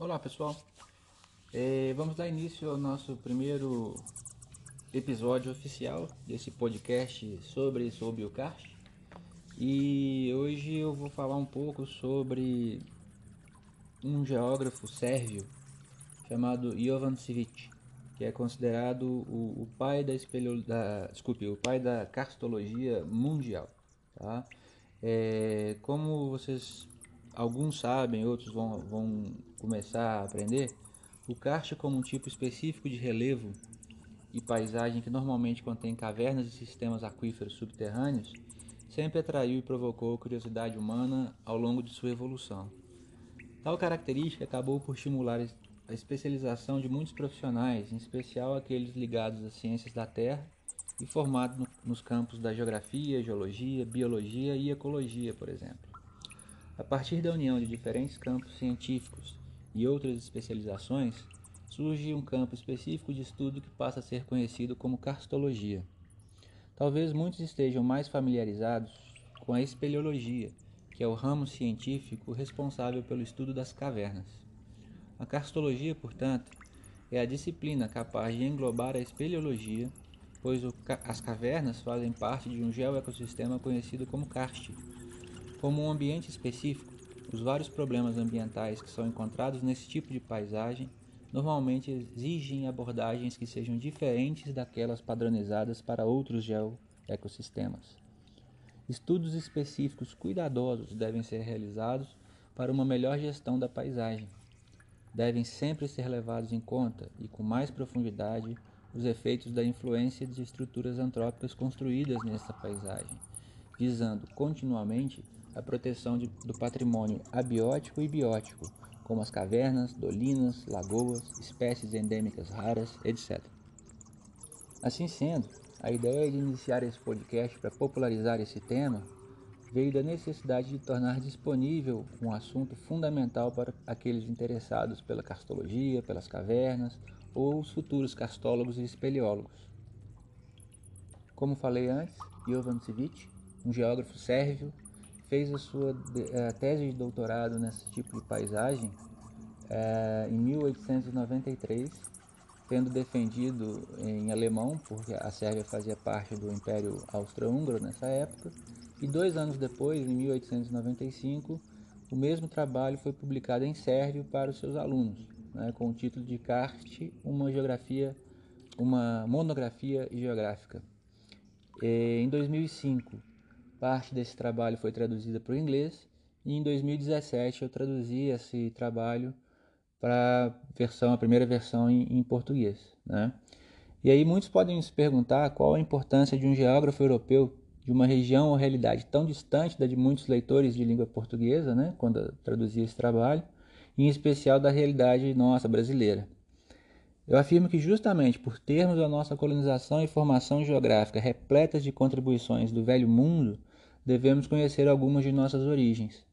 Olá pessoal, é, vamos dar início ao nosso primeiro episódio oficial desse podcast sobre, sobre o karst e hoje eu vou falar um pouco sobre um geógrafo sérvio chamado Jovan Civic, que é considerado o, o pai da, espelho, da, desculpe, o pai da karstologia mundial. Tá? É, como vocês alguns sabem, outros vão, vão começar a aprender, o karst como um tipo específico de relevo e paisagem que normalmente contém cavernas e sistemas aquíferos subterrâneos, sempre atraiu e provocou curiosidade humana ao longo de sua evolução. Tal característica acabou por estimular a especialização de muitos profissionais, em especial aqueles ligados às ciências da Terra e formados nos campos da geografia, geologia, biologia e ecologia, por exemplo. A partir da união de diferentes campos científicos e outras especializações, surge um campo específico de estudo que passa a ser conhecido como karstologia. Talvez muitos estejam mais familiarizados com a espeleologia, que é o ramo científico responsável pelo estudo das cavernas. A karstologia, portanto, é a disciplina capaz de englobar a espeleologia, pois as cavernas fazem parte de um geoecossistema conhecido como karst, como um ambiente específico, os vários problemas ambientais que são encontrados nesse tipo de paisagem normalmente exigem abordagens que sejam diferentes daquelas padronizadas para outros geoecossistemas. Estudos específicos cuidadosos devem ser realizados para uma melhor gestão da paisagem. Devem sempre ser levados em conta e com mais profundidade os efeitos da influência de estruturas antrópicas construídas nessa paisagem, visando continuamente a proteção de, do patrimônio abiótico e biótico, como as cavernas, dolinas, lagoas, espécies endêmicas raras, etc. Assim sendo, a ideia de iniciar esse podcast para popularizar esse tema veio da necessidade de tornar disponível um assunto fundamental para aqueles interessados pela cartologia, pelas cavernas ou os futuros castólogos e espeleólogos. Como falei antes, Jovan Civic, um geógrafo sérvio fez a sua a tese de doutorado nesse tipo de paisagem é, em 1893, tendo defendido em alemão, porque a Sérvia fazia parte do Império Austro-Húngaro nessa época, e dois anos depois, em 1895, o mesmo trabalho foi publicado em sérvio para os seus alunos, né, com o título de Karst, uma geografia, uma monografia geográfica. E, em 2005, Parte desse trabalho foi traduzida para o inglês e em 2017 eu traduzi esse trabalho para versão, a primeira versão em, em português, né? E aí muitos podem se perguntar qual a importância de um geógrafo europeu de uma região ou realidade tão distante da de muitos leitores de língua portuguesa, né, quando traduzia esse trabalho, em especial da realidade nossa brasileira. Eu afirmo que justamente por termos a nossa colonização e formação geográfica repletas de contribuições do velho mundo, devemos conhecer algumas de nossas origens.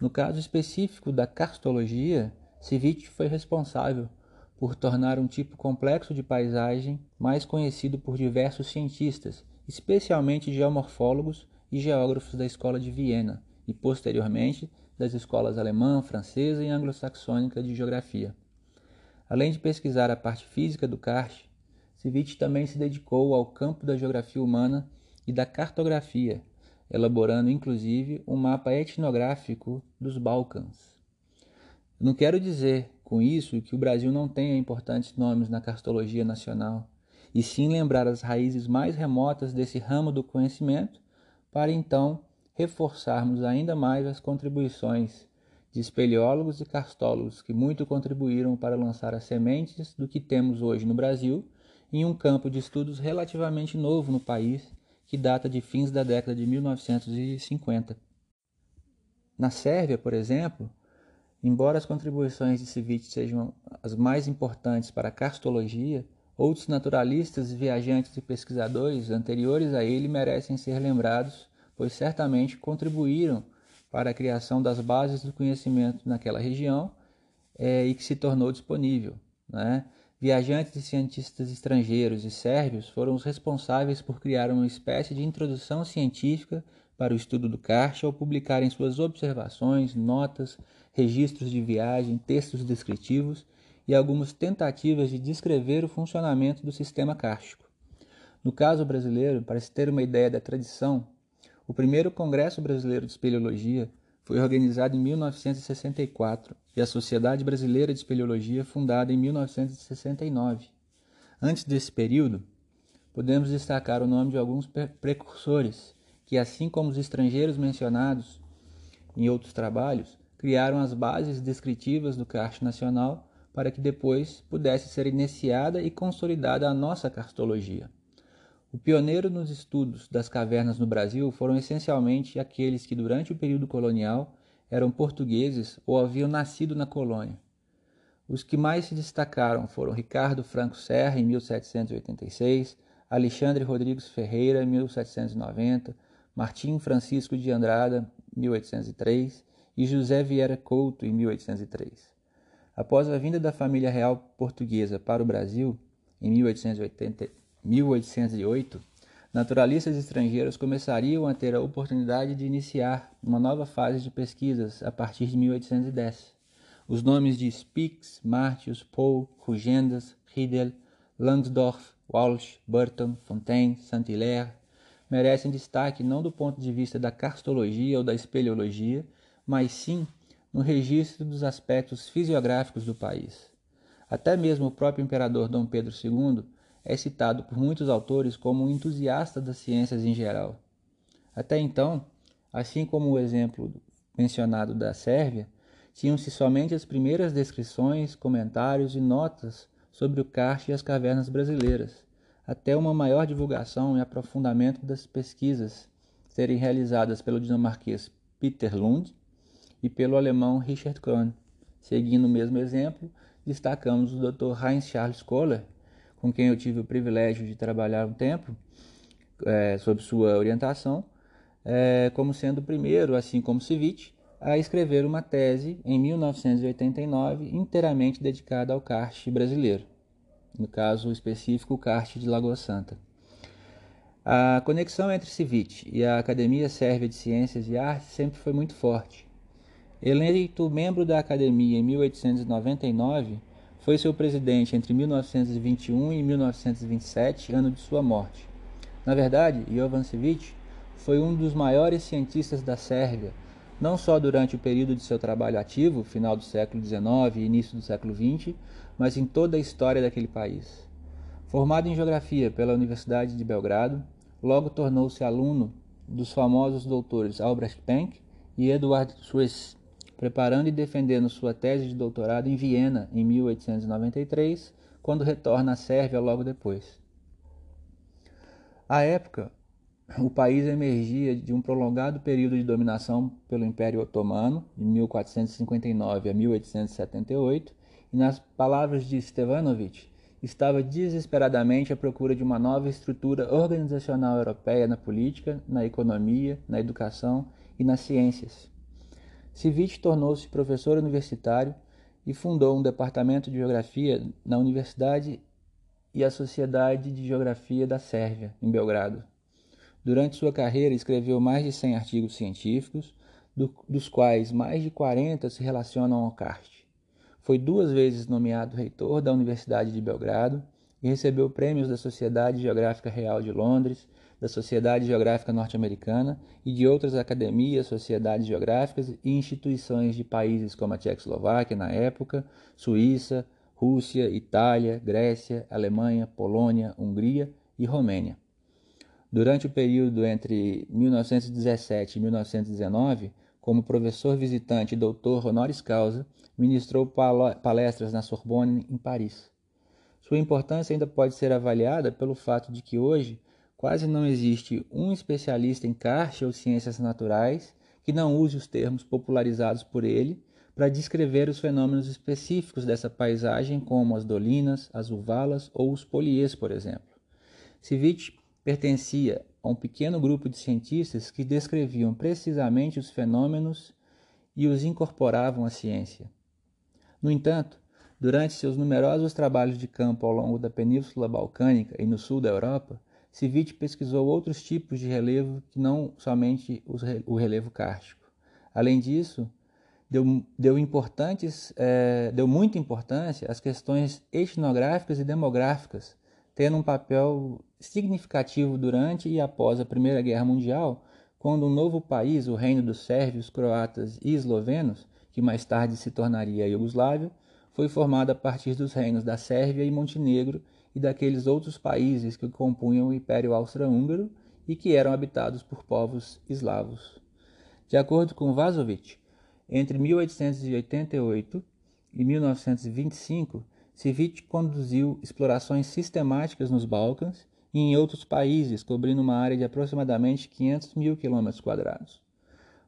No caso específico da cartologia, Civic foi responsável por tornar um tipo complexo de paisagem mais conhecido por diversos cientistas, especialmente geomorfólogos e geógrafos da Escola de Viena e, posteriormente, das escolas alemã, francesa e anglo-saxônica de geografia. Além de pesquisar a parte física do karst, Civic também se dedicou ao campo da geografia humana e da cartografia, elaborando inclusive um mapa etnográfico dos Balcãs. Não quero dizer com isso que o Brasil não tenha importantes nomes na cartologia nacional, e sim lembrar as raízes mais remotas desse ramo do conhecimento, para então reforçarmos ainda mais as contribuições de espeleólogos e cartólogos que muito contribuíram para lançar as sementes do que temos hoje no Brasil em um campo de estudos relativamente novo no país que data de fins da década de 1950. Na Sérvia, por exemplo, embora as contribuições de Civic sejam as mais importantes para a cartologia, outros naturalistas, viajantes e pesquisadores anteriores a ele merecem ser lembrados, pois certamente contribuíram para a criação das bases do conhecimento naquela região é, e que se tornou disponível. Né? Viajantes e cientistas estrangeiros e sérvios foram os responsáveis por criar uma espécie de introdução científica para o estudo do karst ao publicarem suas observações, notas, registros de viagem, textos descritivos e algumas tentativas de descrever o funcionamento do sistema kárstico. No caso brasileiro, para se ter uma ideia da tradição, o primeiro Congresso Brasileiro de Espeleologia foi organizado em 1964 e a Sociedade Brasileira de Espeleologia fundada em 1969. Antes desse período, podemos destacar o nome de alguns precursores que, assim como os estrangeiros mencionados em outros trabalhos, criaram as bases descritivas do karst nacional para que depois pudesse ser iniciada e consolidada a nossa cartologia. O pioneiro nos estudos das cavernas no Brasil foram essencialmente aqueles que, durante o período colonial, eram portugueses ou haviam nascido na colônia. Os que mais se destacaram foram Ricardo Franco Serra, em 1786, Alexandre Rodrigues Ferreira, em 1790, Martim Francisco de Andrada, 1803, e José Vieira Couto, em 1803. Após a vinda da família real portuguesa para o Brasil, em 1880, 1808, naturalistas estrangeiros começariam a ter a oportunidade de iniciar uma nova fase de pesquisas a partir de 1810. Os nomes de Spix, Martius, Poe, Rugendas, Riedel, Langsdorff, Walsh, Burton, Fontaine, Saint-Hilaire, merecem destaque não do ponto de vista da cartologia ou da espeleologia, mas sim no registro dos aspectos fisiográficos do país. Até mesmo o próprio imperador Dom Pedro II é citado por muitos autores como um entusiasta das ciências em geral. Até então, assim como o exemplo mencionado da Sérvia, tinham-se somente as primeiras descrições, comentários e notas sobre o karst e as cavernas brasileiras, até uma maior divulgação e aprofundamento das pesquisas serem realizadas pelo dinamarquês Peter Lund e pelo alemão Richard Krohn. Seguindo o mesmo exemplo, destacamos o Dr. Heinz Charles Kohler, com quem eu tive o privilégio de trabalhar um tempo, é, sob sua orientação, é, como sendo o primeiro, assim como Civit, a escrever uma tese em 1989 inteiramente dedicada ao karst brasileiro no caso específico o kart de Lagoa Santa. A conexão entre Civit e a Academia Sérvia de Ciências e Artes sempre foi muito forte. Eleito membro da academia em 1899, foi seu presidente entre 1921 e 1927, ano de sua morte. Na verdade, Jovan foi um dos maiores cientistas da Sérvia, não só durante o período de seu trabalho ativo, final do século XIX e início do século XX, mas em toda a história daquele país. Formado em Geografia pela Universidade de Belgrado, logo tornou-se aluno dos famosos doutores Albrecht Penck e Eduard Suess, preparando e defendendo sua tese de doutorado em Viena em 1893, quando retorna à Sérvia logo depois. À época, o país emergia de um prolongado período de dominação pelo Império Otomano, de 1459 a 1878, e nas palavras de Stevanovic, estava desesperadamente à procura de uma nova estrutura organizacional europeia na política, na economia, na educação e nas ciências. Civic tornou-se professor universitário e fundou um departamento de geografia na Universidade e a Sociedade de Geografia da Sérvia, em Belgrado. Durante sua carreira, escreveu mais de 100 artigos científicos, do, dos quais mais de 40 se relacionam ao karst. Foi duas vezes nomeado reitor da Universidade de Belgrado e recebeu prêmios da Sociedade Geográfica Real de Londres, da Sociedade Geográfica Norte-Americana e de outras academias, sociedades geográficas e instituições de países como a Tchecoslováquia na época, Suíça, Rússia, Itália, Grécia, Alemanha, Polônia, Hungria e Romênia. Durante o período entre 1917 e 1919, como professor visitante e doutor honoris causa, ministrou palestras na Sorbonne, em Paris. Sua importância ainda pode ser avaliada pelo fato de que hoje quase não existe um especialista em karst ou ciências naturais que não use os termos popularizados por ele para descrever os fenômenos específicos dessa paisagem, como as dolinas, as uvalas ou os poliês, por exemplo. Civit pertencia a um pequeno grupo de cientistas que descreviam precisamente os fenômenos e os incorporavam à ciência. No entanto, durante seus numerosos trabalhos de campo ao longo da Península Balcânica e no sul da Europa, Civit pesquisou outros tipos de relevo que não somente o relevo kárstico. Além disso, deu, deu, é, deu muita importância às questões etnográficas e demográficas, tendo um papel significativo durante e após a Primeira Guerra Mundial, quando um novo país, o Reino dos Sérvios, Croatas e Eslovenos, que mais tarde se tornaria a Iugoslávia, foi formado a partir dos reinos da Sérvia e Montenegro e daqueles outros países que compunham o Império Austro-Húngaro e que eram habitados por povos eslavos. De acordo com Vazovic, entre 1888 e 1925, Civit conduziu explorações sistemáticas nos Balcãs e em outros países, cobrindo uma área de aproximadamente 500 mil quilômetros quadrados.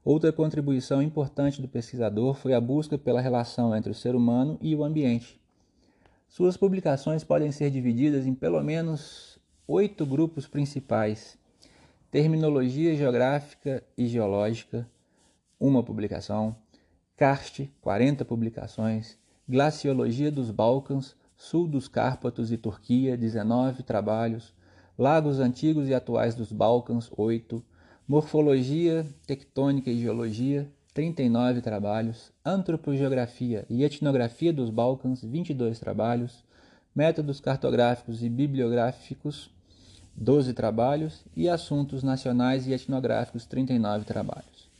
Outra contribuição importante do pesquisador foi a busca pela relação entre o ser humano e o ambiente. Suas publicações podem ser divididas em pelo menos oito grupos principais: Terminologia Geográfica e Geológica, uma publicação, Karst, 40 publicações, Glaciologia dos Balcãs, Sul dos Cárpatos e Turquia, 19 trabalhos, Lagos Antigos e Atuais dos Balcãs, 8 Morfologia, Tectônica e Geologia, 39 trabalhos, Antropogeografia e Etnografia dos Balcãs, 22 trabalhos, Métodos Cartográficos e Bibliográficos, 12 trabalhos e Assuntos Nacionais e Etnográficos, 39 trabalhos.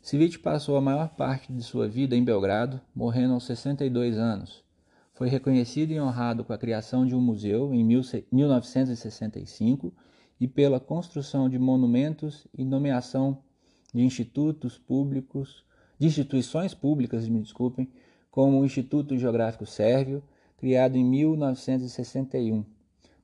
Civit passou a maior parte de sua vida em Belgrado, morrendo aos 62 anos. Foi reconhecido e honrado com a criação de um museu em 1965 e pela construção de monumentos e nomeação de institutos públicos, de instituições públicas, me desculpem, como o Instituto Geográfico Sérvio, criado em 1961.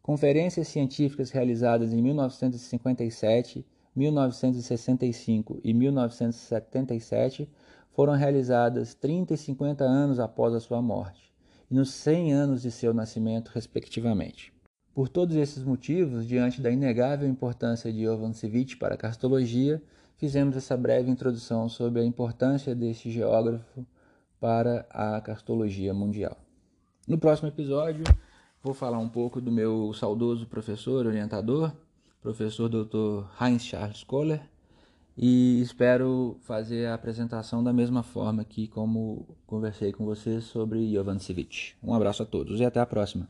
Conferências científicas realizadas em 1957, 1965 e 1977 foram realizadas 30 e 50 anos após a sua morte, e nos 100 anos de seu nascimento, respectivamente. Por todos esses motivos, diante da inegável importância de Jovanovich para a cartologia, fizemos essa breve introdução sobre a importância deste geógrafo para a cartologia mundial. No próximo episódio, vou falar um pouco do meu saudoso professor, orientador, professor Dr. Heinz Charles Kohler, e espero fazer a apresentação da mesma forma que como conversei com vocês sobre Jovanovich. Um abraço a todos e até a próxima.